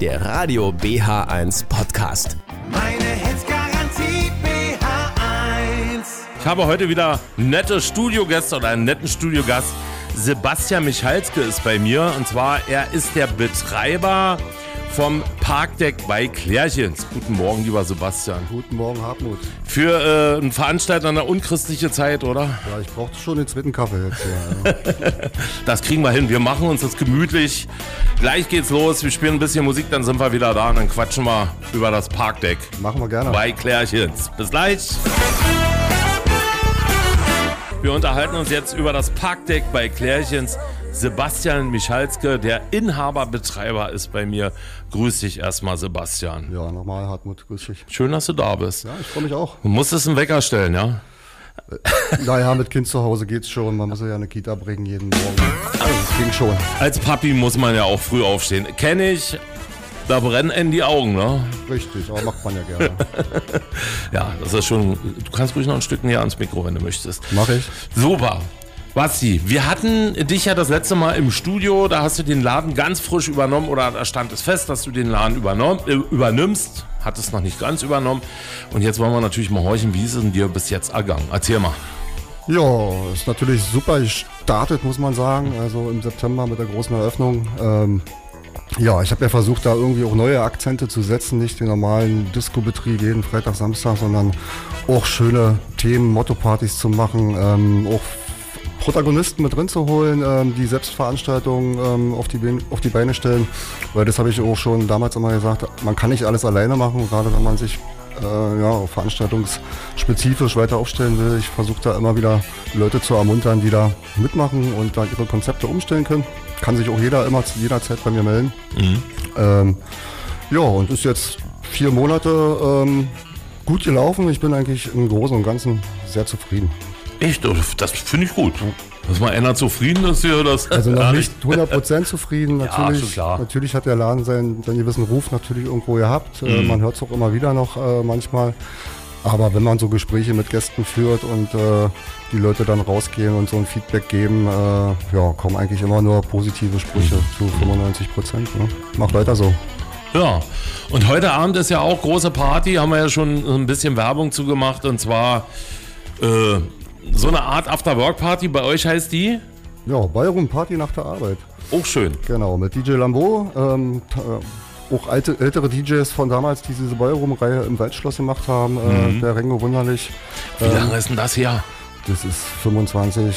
der Radio BH1 Podcast. Meine Hits Garantie BH1. Ich habe heute wieder nette Studiogäste oder einen netten Studiogast. Sebastian Michalske ist bei mir und zwar er ist der Betreiber vom Parkdeck bei Klärchens. Guten Morgen, lieber Sebastian. Guten Morgen, Hartmut. Für äh, einen Veranstalter eine unchristliche Zeit, oder? Ja, ich brauchte schon den zweiten Kaffee jetzt. Ja, ja. Das kriegen wir hin. Wir machen uns das gemütlich. Gleich geht's los. Wir spielen ein bisschen Musik, dann sind wir wieder da und dann quatschen wir über das Parkdeck Machen wir gerne. bei Klärchens. Bis gleich. Wir unterhalten uns jetzt über das Parkdeck bei Klärchens. Sebastian Michalske, der Inhaber, Betreiber, ist bei mir. Grüß dich erstmal, Sebastian. Ja, nochmal, Hartmut, grüß dich. Schön, dass du da bist. Ja, ich freue mich auch. Du musstest einen Wecker stellen, ja? Naja, mit Kind zu Hause geht's schon. Man muss ja eine Kita bringen jeden Morgen. Also, das ging schon. Als Papi muss man ja auch früh aufstehen. Kenne ich. Da brennen einem die Augen, ne? Richtig, aber macht man ja gerne. Ja, das ist schon. Du kannst ruhig noch ein Stück näher ans Mikro, wenn du möchtest. Mach ich. Super. Basti, wir hatten dich ja das letzte Mal im Studio, da hast du den Laden ganz frisch übernommen oder da stand es fest, dass du den Laden äh, übernimmst, hattest noch nicht ganz übernommen. Und jetzt wollen wir natürlich mal horchen, wie ist es denn dir bis jetzt ergangen? Erzähl mal. Ja, ist natürlich super gestartet, muss man sagen. Also im September mit der großen Eröffnung. Ähm, ja, ich habe ja versucht, da irgendwie auch neue Akzente zu setzen, nicht den normalen Disco-Betrieb jeden Freitag, Samstag, sondern auch schöne Themen, Motto-Partys zu machen, ähm, auch Protagonisten mit drin zu holen, ähm, die Selbstveranstaltungen ähm, auf, die Beine, auf die Beine stellen. Weil das habe ich auch schon damals immer gesagt, man kann nicht alles alleine machen, gerade wenn man sich äh, ja, veranstaltungsspezifisch weiter aufstellen will. Ich versuche da immer wieder Leute zu ermuntern, die da mitmachen und da ihre Konzepte umstellen können. Kann sich auch jeder immer zu jeder Zeit bei mir melden. Ähm, ja, und ist jetzt vier Monate ähm, gut gelaufen. Ich bin eigentlich im Großen und Ganzen sehr zufrieden. Echt? Das finde ich gut. Dass mal einer zufrieden ist hier, das Also noch nicht 100% zufrieden. Natürlich, klar. natürlich hat der Laden seinen, seinen gewissen Ruf natürlich irgendwo gehabt. Mhm. Äh, man hört es auch immer wieder noch äh, manchmal. Aber wenn man so Gespräche mit Gästen führt und äh, die Leute dann rausgehen und so ein Feedback geben, äh, ja, kommen eigentlich immer nur positive Sprüche Mhm. zu 95 Prozent. Ne? Mach weiter so. Ja, und heute Abend ist ja auch große Party, haben wir ja schon ein bisschen Werbung zugemacht und zwar äh, so eine Art After-Work-Party. Bei euch heißt die? Ja, Bayern Party nach der Arbeit. Auch schön. Genau, mit DJ Lambeau. Ähm, äh, auch alte, ältere DJs von damals, die diese Ballroom-Reihe im Waldschloss gemacht haben. Äh, der Rengo Wunderlich. Wie lange ist denn das her? Das ist 25,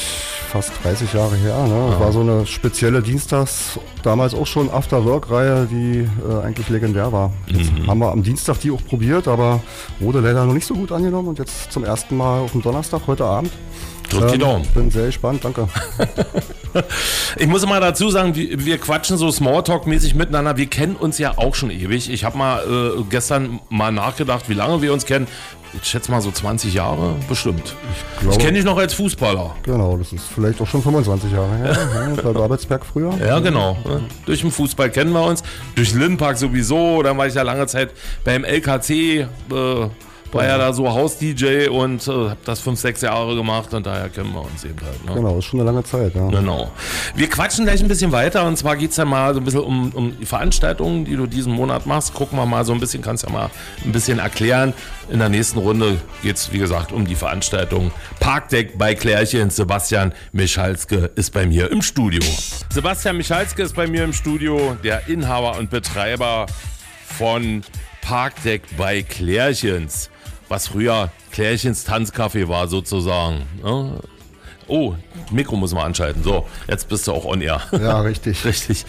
fast 30 Jahre her. Ne? Das war so eine spezielle Dienstags, damals auch schon After-Work-Reihe, die äh, eigentlich legendär war. Jetzt haben wir am Dienstag die auch probiert, aber wurde leider noch nicht so gut angenommen. Und jetzt zum ersten Mal auf dem Donnerstag, heute Abend. Drück die Daumen. Bin sehr gespannt, danke. Ich muss mal dazu sagen, wir, wir quatschen so Smalltalk-mäßig miteinander. Wir kennen uns ja auch schon ewig. Ich habe mal äh, gestern mal nachgedacht, wie lange wir uns kennen. Ich schätze mal so 20 Jahre, bestimmt. Ich, glaube- kenne dich noch als Fußballer. Genau, das ist vielleicht auch schon 25 Jahre her. ne? Bei Babelsberg früher. Ja, genau. ne? Durch den Fußball kennen wir uns. Durch Lindpark sowieso. Dann war ich ja lange Zeit beim LKC. Äh, war ja da so Haus-DJ und äh, habe das fünf, sechs Jahre gemacht und daher kennen wir uns eben halt. Ne? Genau, ist schon eine lange Zeit. Ja. Genau. Wir quatschen gleich ein bisschen weiter und zwar geht es ja mal so ein bisschen um, um die Veranstaltungen, die du diesen Monat machst. Gucken wir mal so ein bisschen, kannst ja mal ein bisschen erklären. In der nächsten Runde geht es, wie gesagt, um die Veranstaltung Parkdeck bei Klärchen. Sebastian Michalske ist bei mir im Studio. Sebastian Michalske ist bei mir im Studio, der Inhaber und Betreiber von Parkdeck bei Klärchens, was früher Klärchens Tanzcafé war sozusagen. Ne? Oh, Mikro muss man anschalten. So, jetzt bist du auch on air. ja, richtig. Richtig.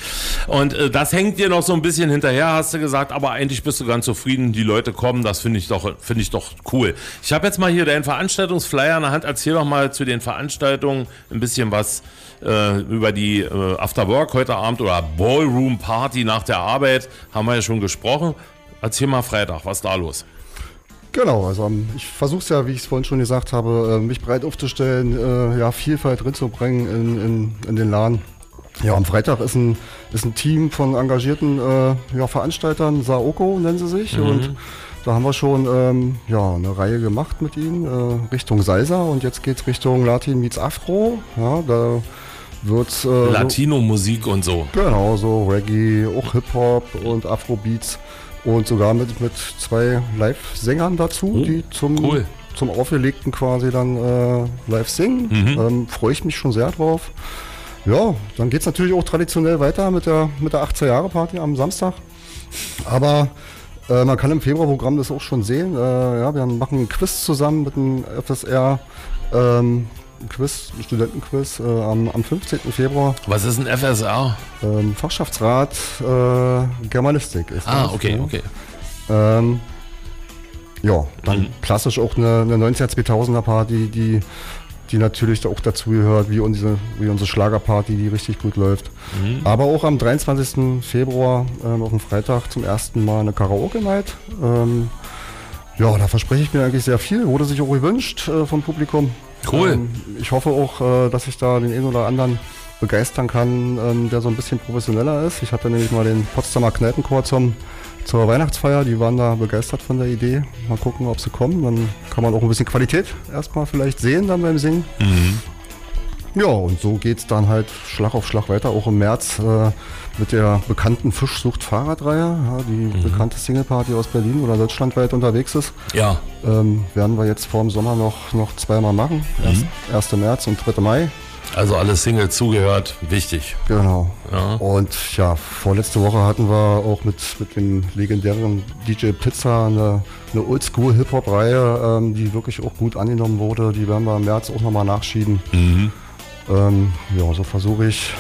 Und äh, das hängt dir noch so ein bisschen hinterher, hast du gesagt, aber eigentlich bist du ganz zufrieden, die Leute kommen, das finde ich doch, finde ich doch cool. Ich habe jetzt mal hier deinen Veranstaltungsflyer in der Hand. Erzähl doch mal zu den Veranstaltungen ein bisschen was äh, über die äh, After Work heute Abend oder Ballroom Party nach der Arbeit. Haben wir ja schon gesprochen. Erzähl mal Freitag, was ist da los? Genau, also ähm, ich versuche es ja, wie ich es vorhin schon gesagt habe, äh, mich breit aufzustellen, äh, ja, Vielfalt reinzubringen in, in, in den Laden. Ja, am Freitag ist ein, ist ein Team von engagierten äh, ja, Veranstaltern, Saoko nennen sie sich. Und da haben wir schon ähm, ja, eine Reihe gemacht mit ihnen äh, Richtung Salsa und jetzt geht's Richtung Latin meets Afro. Ja, da wird äh, Latino-Musik und so. Genau, so Reggae, auch Hip-Hop und Afrobeats und sogar mit, mit zwei Live-Sängern dazu, Oh, die zum, cool. zum Aufgelegten quasi dann äh, live singen. Mhm. Ähm, Freue ich mich schon sehr drauf. Ja, dann geht es natürlich auch traditionell weiter mit der, mit der 18-Jahre-Party am Samstag. Aber äh, man kann im Februarprogramm das auch schon sehen. Äh, ja, wir machen einen Quiz zusammen mit dem FSR. Ähm, ein Quiz, ein Studentenquiz äh, am, am 15. Februar. Was ist ein FSR? Ähm, Fachschaftsrat äh, Germanistik ist Ah, das, okay, ja. okay. Ähm, ja, dann Mhm. klassisch auch eine, eine 90er 2000er Party, die, die natürlich da auch dazugehört, wie unsere, wie unsere Schlagerparty, die richtig gut läuft. Mhm. Aber auch am 23. Februar, ähm, auf dem Freitag, zum ersten Mal eine Karaoke-Night. Ähm, ja, da verspreche ich mir eigentlich sehr viel, wurde sich auch gewünscht äh, vom Publikum. Cool. Ähm, ich hoffe auch, äh, dass ich da den einen oder anderen begeistern kann, ähm, der so ein bisschen professioneller ist. Ich hatte nämlich mal den Potsdamer Kneipenchor zum, zur Weihnachtsfeier, die waren da begeistert von der Idee. Mal gucken, ob sie kommen. Dann kann man auch ein bisschen Qualität erstmal vielleicht sehen dann beim Singen. Ja, und so geht es dann halt Schlag auf Schlag weiter, auch im März äh, mit der bekannten Fischsucht-Fahrradreihe, ja, die bekannte Singleparty aus Berlin oder deutschlandweit unterwegs ist. Ja. Ähm, werden wir jetzt vor dem Sommer noch, noch zweimal machen. Erst, 1. März und 3. Mai. Also alle Singles zugehört, wichtig. Genau. Ja. Und ja, vorletzte Woche hatten wir auch mit, mit dem legendären DJ Pizza eine, eine Oldschool-Hip-Hop-Reihe, ähm, die wirklich auch gut angenommen wurde. Die werden wir im März auch nochmal nachschieben. Mhm. Ähm, ja, so versuche ich,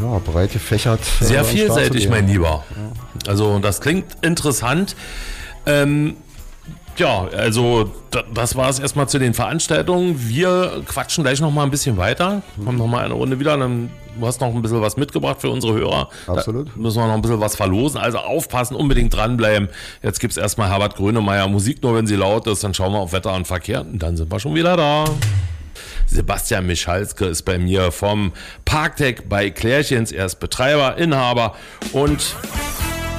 ja, breit gefächert. äh, Sehr zu vielseitig, mein Lieber. Also das klingt interessant. Ähm, ja, also da, das war es erstmal zu den Veranstaltungen. Wir quatschen gleich noch mal ein bisschen weiter. Kommen noch mal eine Runde wieder. Dann, du hast noch ein bisschen was mitgebracht für unsere Hörer. Absolut. Da müssen wir noch ein bisschen was verlosen. Also aufpassen, unbedingt dranbleiben. Jetzt gibt es erstmal Herbert Grönemeyer Musik, nur wenn sie laut ist. Dann schauen wir auf Wetter und Verkehr. Und dann sind wir schon wieder da. Sebastian Michalske ist bei mir vom Parktech bei Klärchens. Er ist Betreiber, Inhaber und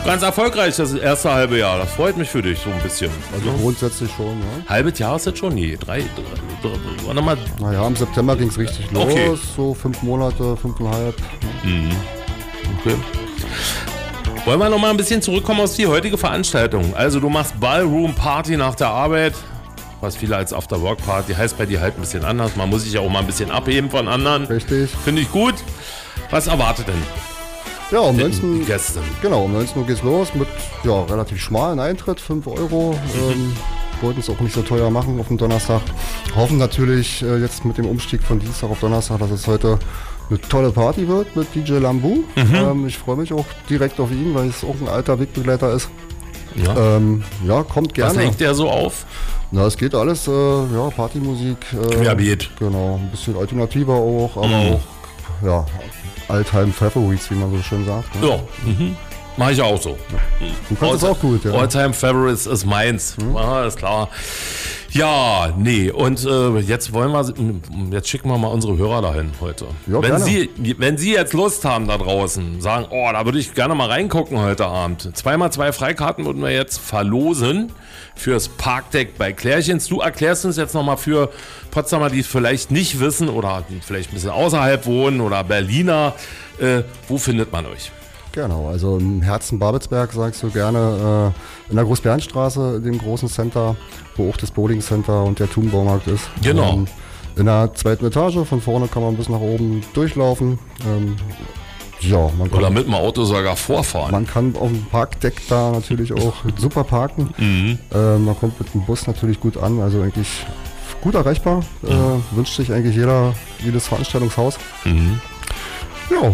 ganz erfolgreich das erste halbe Jahr. Das freut mich für dich so ein bisschen. Also grundsätzlich schon, ja. Halbes Jahr ist jetzt schon? Nee, drei, drei, drei warte mal. Naja, im September ging es richtig los. Okay. So fünf Monate, fünfeinhalb. Okay. Wollen wir noch mal ein bisschen zurückkommen auf die heutige Veranstaltung? Also du machst Ballroom Party nach der Arbeit, was viele als After Work Party heißt bei dir halt ein bisschen anders. Man muss sich ja auch mal ein bisschen abheben von anderen. Richtig. Finde ich gut. Was erwartet denn Ja, um die 19, Gäste? genau, um 19 Uhr geht's los mit ja, relativ schmalen Eintritt, 5 Euro. Ähm, wollten es auch nicht so teuer machen auf dem Donnerstag. Hoffen natürlich äh, jetzt mit dem Umstieg von Dienstag auf Donnerstag, dass es heute eine tolle Party wird mit DJ Lambu. Ähm, ich freue mich auch direkt auf ihn, weil es auch ein alter Wegbegleiter ist. Ja. Ähm, ja, kommt Was gerne. legt der so auf? Na, es geht alles, äh, ja, Partymusik. Äh, Querbeet. Genau, ein bisschen alternativer auch, aber Mhm. auch, ja, Altheim Favorites, wie man so schön sagt. Ne? Ja, mhm. Mache ich auch so. Du kannst All- auch gut, ja. All-Time Favorites ist meins. Ja, ist klar. Ja, nee, und äh, jetzt wollen wir, jetzt schicken wir mal unsere Hörer dahin heute. Ja, wenn, gerne. Sie, wenn Sie jetzt Lust haben da draußen, sagen, oh, da würde ich gerne mal reingucken heute Abend. Zweimal zwei Freikarten würden wir jetzt verlosen fürs Parkdeck bei Klärchens. Du erklärst uns jetzt nochmal für Potsdamer, die es vielleicht nicht wissen oder vielleicht ein bisschen außerhalb wohnen oder Berliner, äh, wo findet man euch? Genau, also im Herzen Babelsberg sagst du gerne äh, in der Großbernstraße, dem großen Center, wo auch das Bowling Center und der Thunbaumarkt ist. Genau. Ähm, in der zweiten Etage, von vorne kann man bis nach oben durchlaufen. Ähm, ja, man Oder kann, mit dem Auto sogar vorfahren. man kann auf dem Parkdeck da natürlich auch super parken. Mhm. Äh, man kommt mit dem Bus natürlich gut an, also eigentlich gut erreichbar. Äh, wünscht sich eigentlich jeder, jedes Veranstaltungshaus. Mhm. Ja,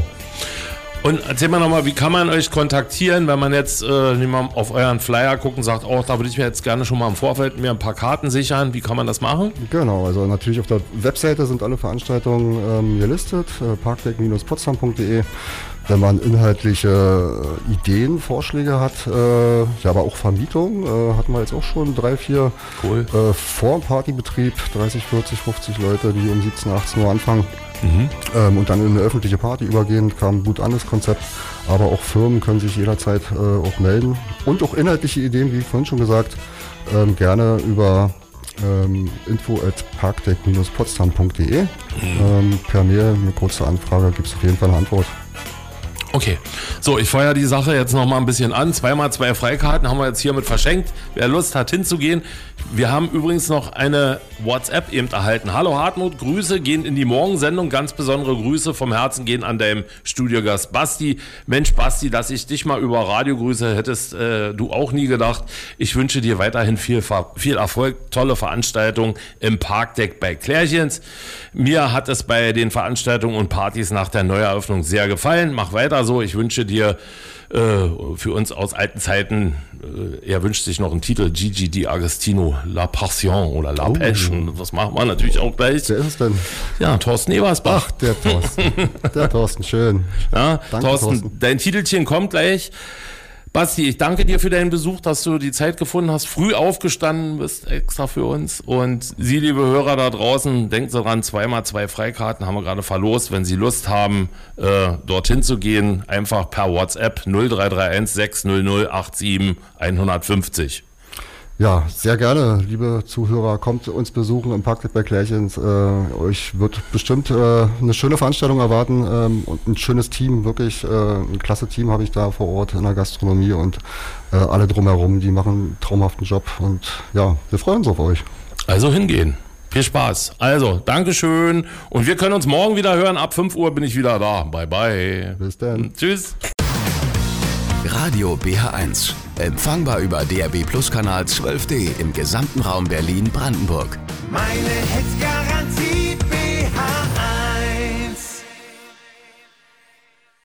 Und erzähl mal nochmal, wie kann man euch kontaktieren, wenn man jetzt äh, mal auf euren Flyer gucken und sagt, oh, da würde ich mir jetzt gerne schon mal im Vorfeld mir ein paar Karten sichern. Wie kann man das machen? Genau, also natürlich auf der Webseite sind alle Veranstaltungen ähm, gelistet, äh, parkdeck-potsdam.de. Wenn man inhaltliche äh, Ideen, Vorschläge hat, äh, ja, aber auch Vermietung, äh, hatten wir jetzt auch schon drei, vier Cool. äh, vor dem Partybetrieb, 30, 40, 50 Leute, die um 17, 18 Uhr anfangen ähm, und dann in eine öffentliche Party übergehen, kam gut an das Konzept. Aber auch Firmen können sich jederzeit äh, auch melden und auch inhaltliche Ideen, wie vorhin schon gesagt, ähm, gerne über ähm, info at parkdeck-potsdam.de. Ähm, per Mail eine kurze Anfrage gibt es auf jeden Fall eine Antwort. Okay, so, ich feuer die Sache jetzt noch mal ein bisschen an. Zweimal zwei Freikarten haben wir jetzt hiermit verschenkt. Wer Lust hat hinzugehen. Wir haben übrigens noch eine WhatsApp eben erhalten. Hallo Hartmut, Grüße gehen in die Morgensendung. Ganz besondere Grüße vom Herzen gehen an deinem Studiogast Basti. Mensch, Basti, dass ich dich mal über Radio grüße, hättest äh, du auch nie gedacht. Ich wünsche dir weiterhin viel, viel Erfolg, tolle Veranstaltung im Parkdeck bei Klärchens. Mir hat es bei den Veranstaltungen und Partys nach der Neueröffnung sehr gefallen. Mach weiter so. Ich wünsche dir äh, für uns aus alten Zeiten, äh, er wünscht sich noch einen Titel, Gigi Di Agostino, La Passion oder La Oh. Passion. Das machen wir natürlich auch gleich. Wer ist es denn? Ja, Thorsten Ebersbach. Ach, der Thorsten. der Thorsten, schön. Ja, Danke, Thorsten, Thorsten. dein Titelchen kommt gleich. Basti, ich danke dir für deinen Besuch, dass du die Zeit gefunden hast, früh aufgestanden bist extra für uns. Und Sie, liebe Hörer da draußen, denken Sie dran, zweimal zwei Freikarten haben wir gerade verlost. Wenn Sie Lust haben, äh, dorthin zu gehen, einfach per WhatsApp 0331 600 87 150. Ja, sehr gerne, liebe Zuhörer, kommt uns besuchen im Parkdeck bei Klärchens. Äh, euch wird bestimmt äh, eine schöne Veranstaltung erwarten ähm, und ein schönes Team, wirklich äh, ein klasse Team habe ich da vor Ort in der Gastronomie und äh, alle drumherum, die machen einen traumhaften Job und ja, wir freuen uns auf euch. Also hingehen. Viel Spaß. Also, Dankeschön. Und wir können uns morgen wieder hören. Ab 5 Uhr bin ich wieder da. Bye, bye. Bis dann. Tschüss. Radio BH1. Empfangbar über DAB Plus Kanal 12D im gesamten Raum Berlin-Brandenburg. Meine Hits.